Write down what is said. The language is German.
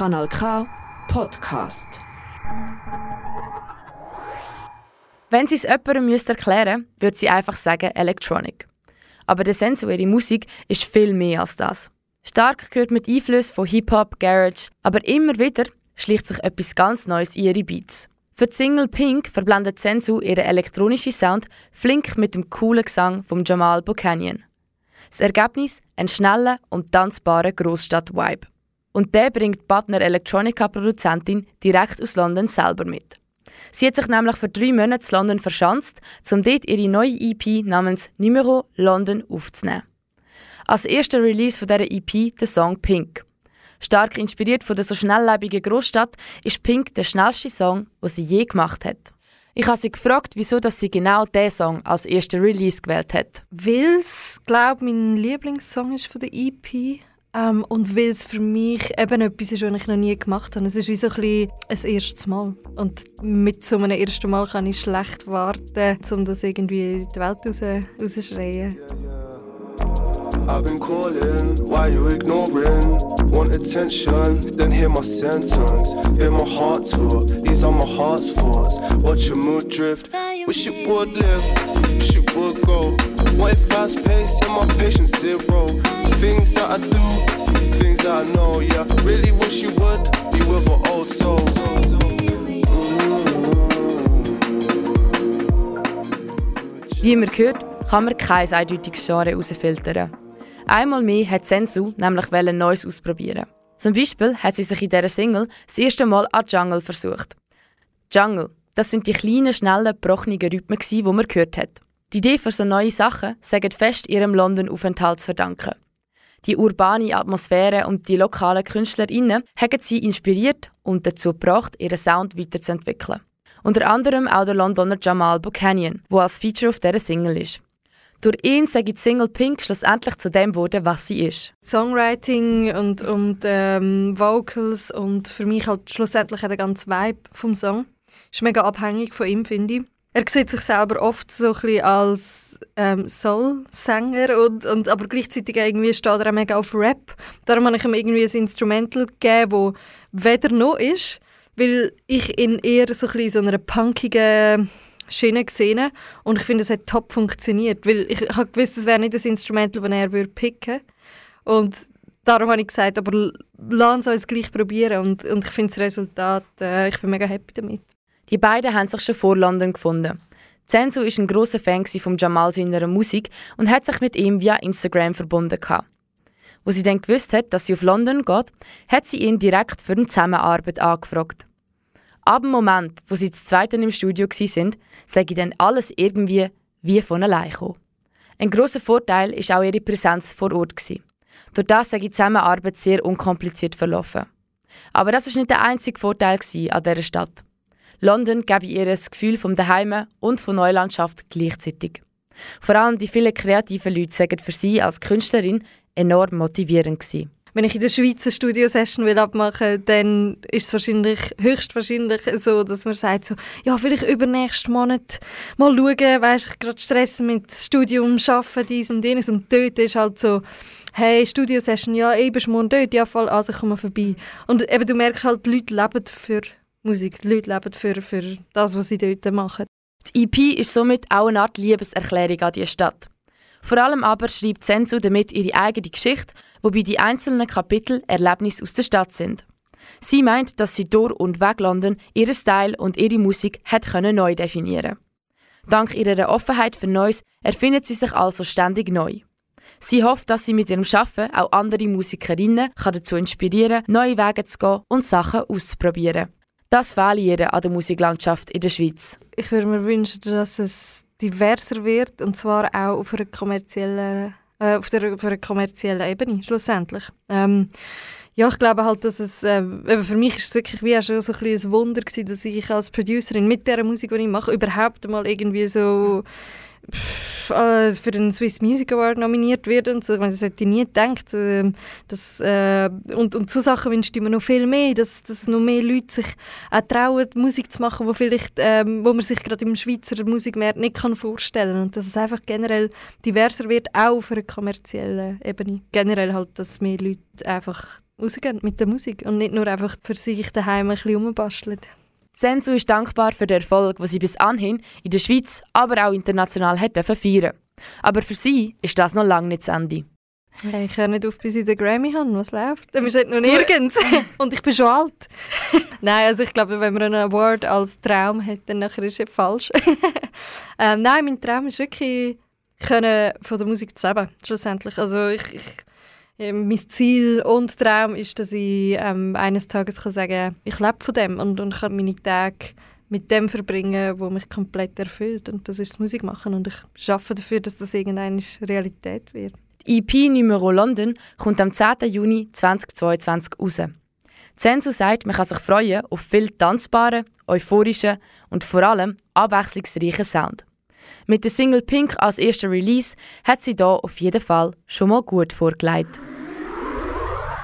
Kanal K Podcast. Wenn sie es jemandem müsste erklären müsste, würde sie einfach sagen Electronic. Aber der sensuelle Musik ist viel mehr als das. Stark gehört mit Einflüssen von Hip-Hop, Garage, aber immer wieder schlicht sich etwas ganz Neues in ihre Beats. Für die Single Pink verblendet Sensu ihren elektronischen Sound flink mit dem coolen Gesang von Jamal Buchanan. Das Ergebnis ein schneller und tanzbarer Großstadt-Vibe. Und der bringt Partner Electronica-Produzentin direkt aus London selber mit. Sie hat sich nämlich für drei Monate in London verschanzt, um dort ihre neue EP namens Numero London aufzunehmen. Als erster Release von dieser EP der Song Pink. Stark inspiriert von der so schnelllebigen Großstadt ist Pink der schnellste Song, den sie je gemacht hat. Ich habe sie gefragt, wieso dass sie genau diesen Song als ersten Release gewählt hat. Weil es, glaube ich, mein Lieblingssong ist von der EP. Ähm, und weil es für mich eben etwas ist, was ich noch nie gemacht habe. Es ist wie so ein, bisschen ein erstes Mal. Und mit so einem ersten Mal kann ich schlecht warten, um das irgendwie in die Welt raus, rausschreien. I've been calling, why you ignoring? Want attention, then hear my sentence. In my heart tour, these are my heart's thoughts. Watch your mood drift, wish it would live, wish it would go. Want it fast paced, and my patience zero. Things that I do, things that I know, yeah. Really wish you would be with an old soul. Wie man hört, kann man kein eindeutiges Genre herausfiltern. Einmal mehr hat Sensu nämlich Neues ausprobieren. Zum Beispiel hat sie sich in dieser Single das erste Mal an Jungle versucht. Jungle, das sind die kleinen, schnellen, gebrochenen Rhythmen, die man gehört hat. Die Idee für so neue Sachen sagen fest ihrem London-Aufenthalt zu verdanken. Die urbane Atmosphäre und die lokalen KünstlerInnen haben sie inspiriert und dazu gebracht, ihren Sound weiterzuentwickeln. Unter anderem auch der Londoner Jamal Buchanan, der als Feature auf dieser Single ist. Durch ihn sei die Single Pink schlussendlich zu dem geworden, was sie ist. Songwriting und, und ähm, Vocals und für mich halt schlussendlich der ganze Vibe vom Song ist mega abhängig von ihm, finde ich. Er sieht sich selber oft so ein bisschen als ähm, Soul-Sänger, und, und, aber gleichzeitig irgendwie steht er auch mega auf Rap. Darum habe ich ihm irgendwie ein Instrumental gegeben, das weder noch ist, weil ich ihn eher so ein bisschen so einer punkigen Schiene gesehen und ich finde, es hat top funktioniert, weil ich, ich habe das wäre nicht das Instrumental, das er würde picken und darum habe ich gesagt, aber lass uns gleich probieren und, und ich finde das Resultat, äh, ich bin mega happy damit. Die beiden haben sich schon vor London gefunden. Zensu ist ein großer Fan von Jamal seiner Musik und hat sich mit ihm via Instagram verbunden. Wo sie dann gewusst hat, dass sie auf London geht, hat sie ihn direkt für eine Zusammenarbeit angefragt. Ab dem Moment, wo sie zu zweiten im Studio sind, sage ich dann alles irgendwie wie von allein gekommen. Ein großer Vorteil ist auch ihre Präsenz vor Ort gewesen. Durch das ich die Zusammenarbeit sehr unkompliziert verlaufen. Aber das ist nicht der einzige Vorteil an dieser Stadt. London gebe ihr das Gefühl vom Daheim und von Neulandschaft gleichzeitig. Vor allem die vielen kreativen Leute sagen für sie als Künstlerin enorm motivierend gewesen. Wenn ich in der Schweiz eine Studiosession will dann ist es wahrscheinlich, höchstwahrscheinlich so, dass man sagt so, ja, vielleicht übernächsten Monat mal schauen, weißt ich gerade Stress mit Studium, Arbeiten, dies und jenes und dort ist halt so, hey, Studiosession, ja, eben bist morgen dort, ja, voll, also komm mal vorbei. Und eben, du merkst halt, die Leute leben für Musik. Die Leute leben für, für das, was sie dort machen. Die EP ist somit auch eine Art Liebeserklärung an die Stadt. Vor allem aber schreibt Sensu damit ihre eigene Geschichte, wobei die einzelnen Kapitel Erlebnisse aus der Stadt sind. Sie meint, dass sie durch und weg London ihren Style und ihre Musik hat können neu definieren. Dank ihrer Offenheit für Neues erfindet sie sich also ständig neu. Sie hofft, dass sie mit ihrem Schaffen auch andere Musikerinnen dazu inspirieren kann, neue Wege zu gehen und Sachen auszuprobieren. Das fehlt an der Musiklandschaft in der Schweiz. Ich würde mir wünschen, dass es diverser wird und zwar auch auf einer kommerziellen, äh, auf, der, auf einer kommerziellen Ebene schlussendlich. Ähm, ja, ich glaube halt, dass es, äh, für mich ist es wirklich wie schon so ein, ein Wunder gewesen, dass ich als Producerin mit der Musik, die ich mache, überhaupt mal irgendwie so äh, für den Swiss Music Award nominiert wird und so. Das hätte ich nie gedacht. Äh, dass, äh, und, und so Sachen wünscht ich mir noch viel mehr, dass, dass noch mehr Leute sich auch trauen, Musik zu machen, wo, vielleicht, ähm, wo man sich gerade im Schweizer Musikmarkt nicht kann vorstellen kann. Und dass es einfach generell diverser wird, auch auf einer kommerziellen Ebene. Generell halt, dass mehr Leute einfach rausgehen mit der Musik und nicht nur einfach für sich daheim ein bisschen rumbasteln. Sensu ist dankbar für den Erfolg, den sie bis anhin in der Schweiz, aber auch international hätte feiern. Aber für sie ist das noch lange nicht das Ende. Hey, ich höre nicht auf, bis ich den Grammy habe. Was läuft? Wir sind noch nirgends. Und ich bin schon alt. nein, also ich glaube, wenn man einen Award als Traum hat, dann nachher ist es falsch. ähm, nein, mein Traum ist wirklich, können von der Musik zu leben, schlussendlich. Also ich, ich ähm, mein Ziel und Traum ist, dass ich ähm, eines Tages kann sagen ich lebe von dem und, und kann meine Tage mit dem verbringen, wo mich komplett erfüllt. Und das ist das Musik machen. Und ich schaffe dafür, dass das irgendwann Realität wird. Die EP Numero London kommt am 10. Juni 2022 raus. Zensu sagt, man kann sich freuen auf viel tanzbaren, euphorischen und vor allem abwechslungsreichen Sound. Mit der Single Pink als erster Release hat sie da auf jeden Fall schon mal gut vorgelegt.